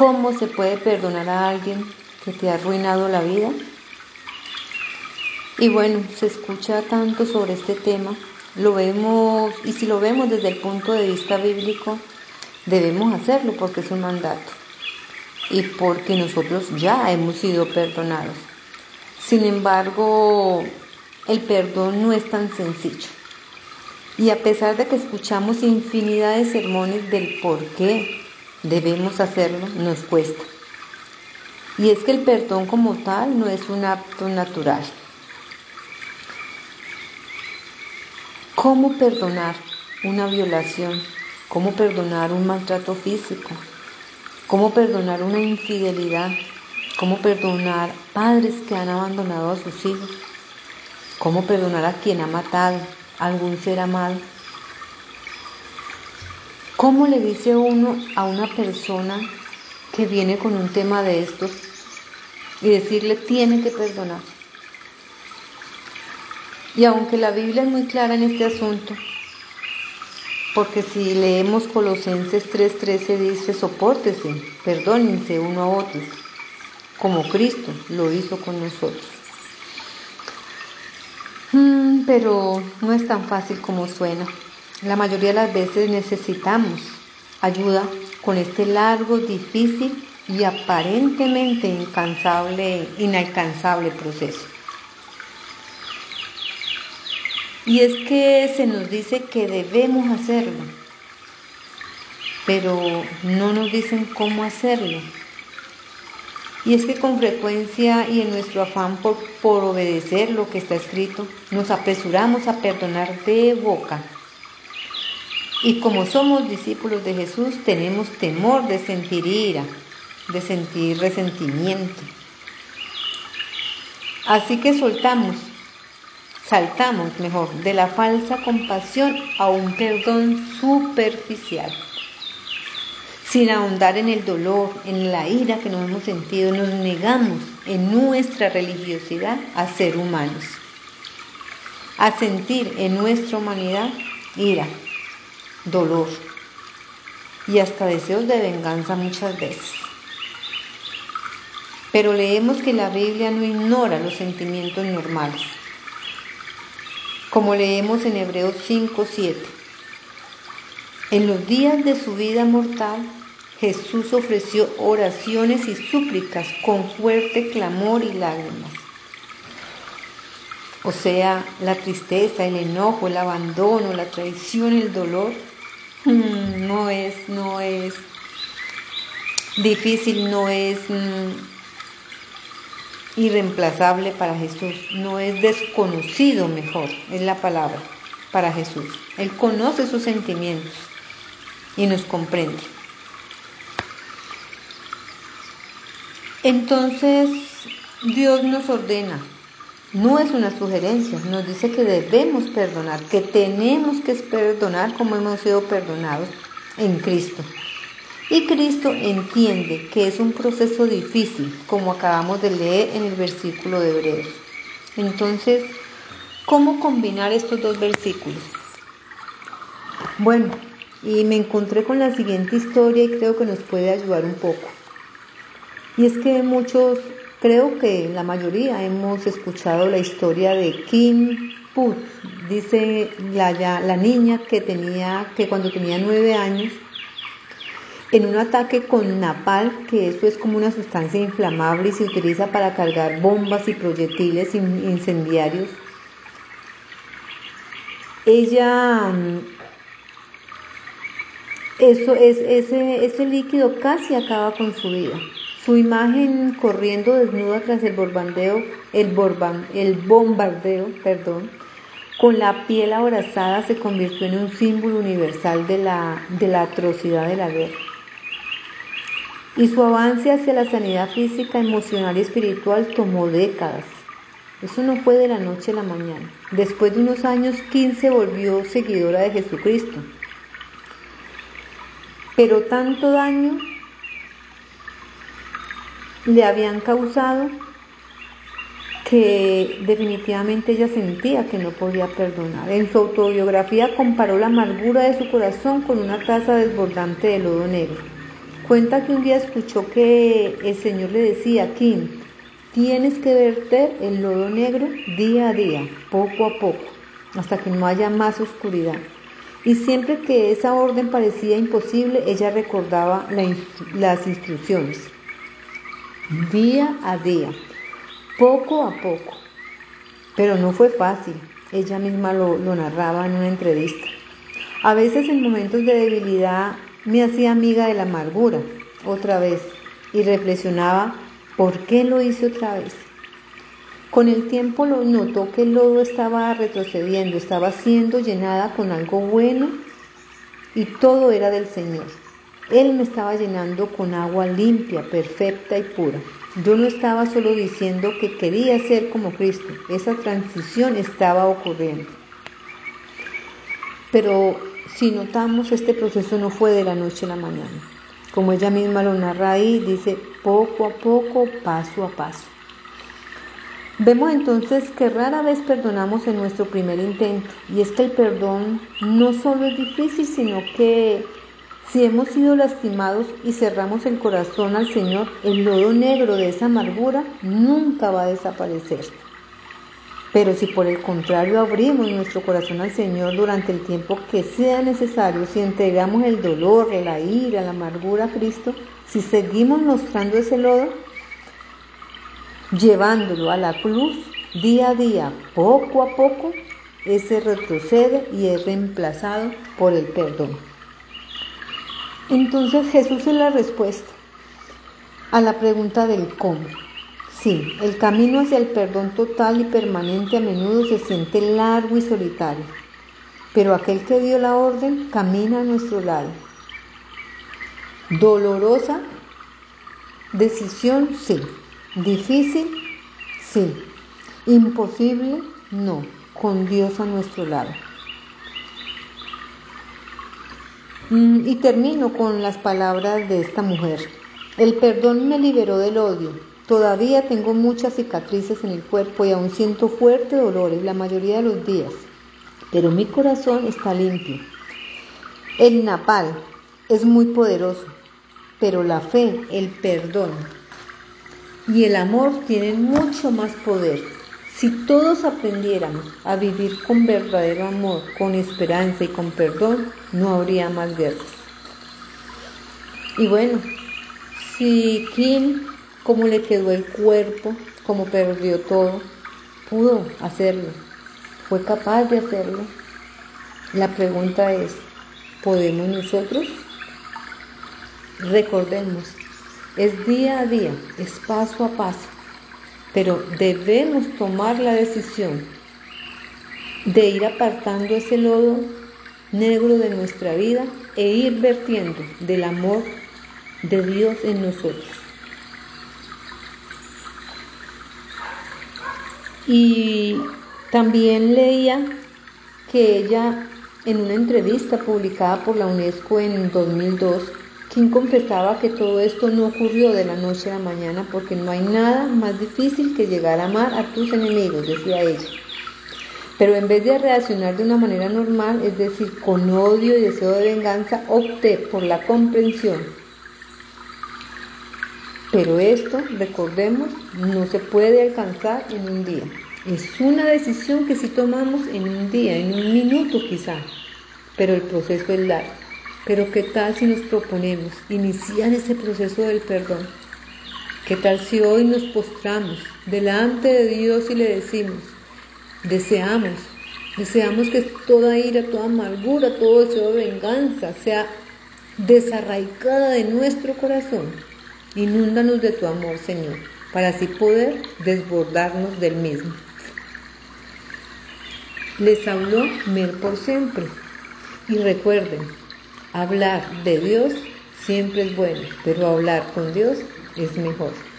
¿Cómo se puede perdonar a alguien que te ha arruinado la vida? Y bueno, se escucha tanto sobre este tema, lo vemos, y si lo vemos desde el punto de vista bíblico, debemos hacerlo porque es un mandato y porque nosotros ya hemos sido perdonados. Sin embargo, el perdón no es tan sencillo. Y a pesar de que escuchamos infinidad de sermones del por qué debemos hacerlo, nos cuesta. Y es que el perdón como tal no es un acto natural. ¿Cómo perdonar una violación? ¿Cómo perdonar un maltrato físico? ¿Cómo perdonar una infidelidad? ¿Cómo perdonar padres que han abandonado a sus hijos? ¿Cómo perdonar a quien ha matado a algún ser amado? ¿Cómo le dice uno a una persona que viene con un tema de estos y decirle tiene que perdonar? Y aunque la Biblia es muy clara en este asunto, porque si leemos Colosenses 3:13 dice, soportese, perdónense uno a otros, como Cristo lo hizo con nosotros. Mm, pero no es tan fácil como suena. La mayoría de las veces necesitamos ayuda con este largo, difícil y aparentemente incansable, inalcanzable proceso. Y es que se nos dice que debemos hacerlo, pero no nos dicen cómo hacerlo. Y es que con frecuencia y en nuestro afán por, por, obedecer lo que está escrito, nos apresuramos a perdonar de boca. Y como somos discípulos de Jesús, tenemos temor de sentir ira, de sentir resentimiento. Así que soltamos saltamos mejor de la falsa compasión a un perdón superficial. Sin ahondar en el dolor, en la ira que nos hemos sentido, nos negamos en nuestra religiosidad a ser humanos, a sentir en nuestra humanidad ira, dolor y hasta deseos de venganza muchas veces. Pero leemos que la Biblia no ignora los sentimientos normales como leemos en Hebreos 5:7. En los días de su vida mortal, Jesús ofreció oraciones y súplicas con fuerte clamor y lágrimas. O sea, la tristeza, el enojo, el abandono, la traición, el dolor, mm, no es, no es difícil, no es mm, irreemplazable para Jesús, no es desconocido mejor, es la palabra para Jesús. Él conoce sus sentimientos y nos comprende. Entonces Dios nos ordena, no es una sugerencia, nos dice que debemos perdonar, que tenemos que perdonar como hemos sido perdonados en Cristo. Y Cristo entiende que es un proceso difícil, como acabamos de leer en el versículo de Hebreos. Entonces, ¿cómo combinar estos dos versículos? Bueno, y me encontré con la siguiente historia y creo que nos puede ayudar un poco. Y es que muchos, creo que la mayoría hemos escuchado la historia de Kim Put, dice la, la niña que tenía, que cuando tenía nueve años, en un ataque con napal, que eso es como una sustancia inflamable y se utiliza para cargar bombas y proyectiles incendiarios. Ella, mm, eso es, ese, ese líquido casi acaba con su vida. Su imagen corriendo desnuda tras el bombardeo, el, bombardeo, perdón, con la piel abrazada se convirtió en un símbolo universal de la, de la atrocidad de la guerra y su avance hacia la sanidad física, emocional y espiritual tomó décadas. Eso no fue de la noche a la mañana. Después de unos años, 15 volvió seguidora de Jesucristo. Pero tanto daño le habían causado que definitivamente ella sentía que no podía perdonar. En su autobiografía comparó la amargura de su corazón con una taza desbordante de lodo negro Cuenta que un día escuchó que el Señor le decía, Kim, tienes que verter el lodo negro día a día, poco a poco, hasta que no haya más oscuridad. Y siempre que esa orden parecía imposible, ella recordaba las instrucciones. Día a día, poco a poco. Pero no fue fácil. Ella misma lo, lo narraba en una entrevista. A veces en momentos de debilidad me hacía amiga de la amargura, otra vez, y reflexionaba, ¿por qué lo hice otra vez? Con el tiempo lo notó que el lodo estaba retrocediendo, estaba siendo llenada con algo bueno y todo era del Señor. Él me estaba llenando con agua limpia, perfecta y pura. Yo no estaba solo diciendo que quería ser como Cristo, esa transición estaba ocurriendo. Pero si notamos, este proceso no fue de la noche a la mañana. Como ella misma lo narra ahí, dice poco a poco, paso a paso. Vemos entonces que rara vez perdonamos en nuestro primer intento y es que el perdón no solo es difícil, sino que si hemos sido lastimados y cerramos el corazón al Señor, el lodo negro de esa amargura nunca va a desaparecer. Pero si por el contrario abrimos nuestro corazón al Señor durante el tiempo que sea necesario, si entregamos el dolor, la ira, la amargura a Cristo, si seguimos mostrando ese lodo, llevándolo a la cruz día a día, poco a poco, ese retrocede y es reemplazado por el perdón. Entonces Jesús es la respuesta a la pregunta del cómo. Sí, el camino hacia el perdón total y permanente a menudo se siente largo y solitario, pero aquel que dio la orden camina a nuestro lado. Dolorosa decisión, sí, Difícil, sí. Imposible, no. Con Dios a nuestro lado. Mm, y termino con las palabras de esta mujer. El perdón me liberó del odio. Todavía tengo muchas cicatrices en el cuerpo y aún siento fuertes dolores la mayoría de los días. Pero mi corazón está limpio. El napal es muy poderoso, pero la fe, el perdón, y el amor tienen mucho más poder. Si todos aprendiéramos a vivir con verdadero amor, con esperanza y con perdón, no habría más guerras. Y bueno, si Kim, como le quedó el cuerpo, como perdió todo, pudo hacerlo, fue capaz de hacerlo, la pregunta es, ¿podemos nosotros? Recordemos, es día a día, es paso a paso, pero debemos tomar la decisión de ir apartando ese lodo negro de nuestra vida e ir vertiendo del amor de Dios en nosotros. Y también leía que ella en una entrevista publicada por la UNESCO en 2002 Kim confesaba que todo esto no ocurrió de la noche a la mañana porque no hay nada más difícil que llegar a amar a tus enemigos, decía ella. Pero en vez de reaccionar de una manera normal, es decir, con odio y deseo de venganza, opté por la comprensión. Pero esto, recordemos, no se puede alcanzar en un día. Es una decisión que si tomamos en un día, en un minuto quizá, pero el proceso es largo. Pero ¿qué tal si nos proponemos iniciar ese proceso del perdón? ¿Qué tal si hoy nos postramos delante de Dios y le decimos, deseamos, deseamos que toda ira, toda amargura, todo deseo de venganza sea desarraigada de nuestro corazón? Inúndanos de tu amor, Señor, para así poder desbordarnos del mismo. Les habló Mer por siempre. Y recuerden, Hablar de Dios siempre es bueno, pero hablar con Dios es mejor.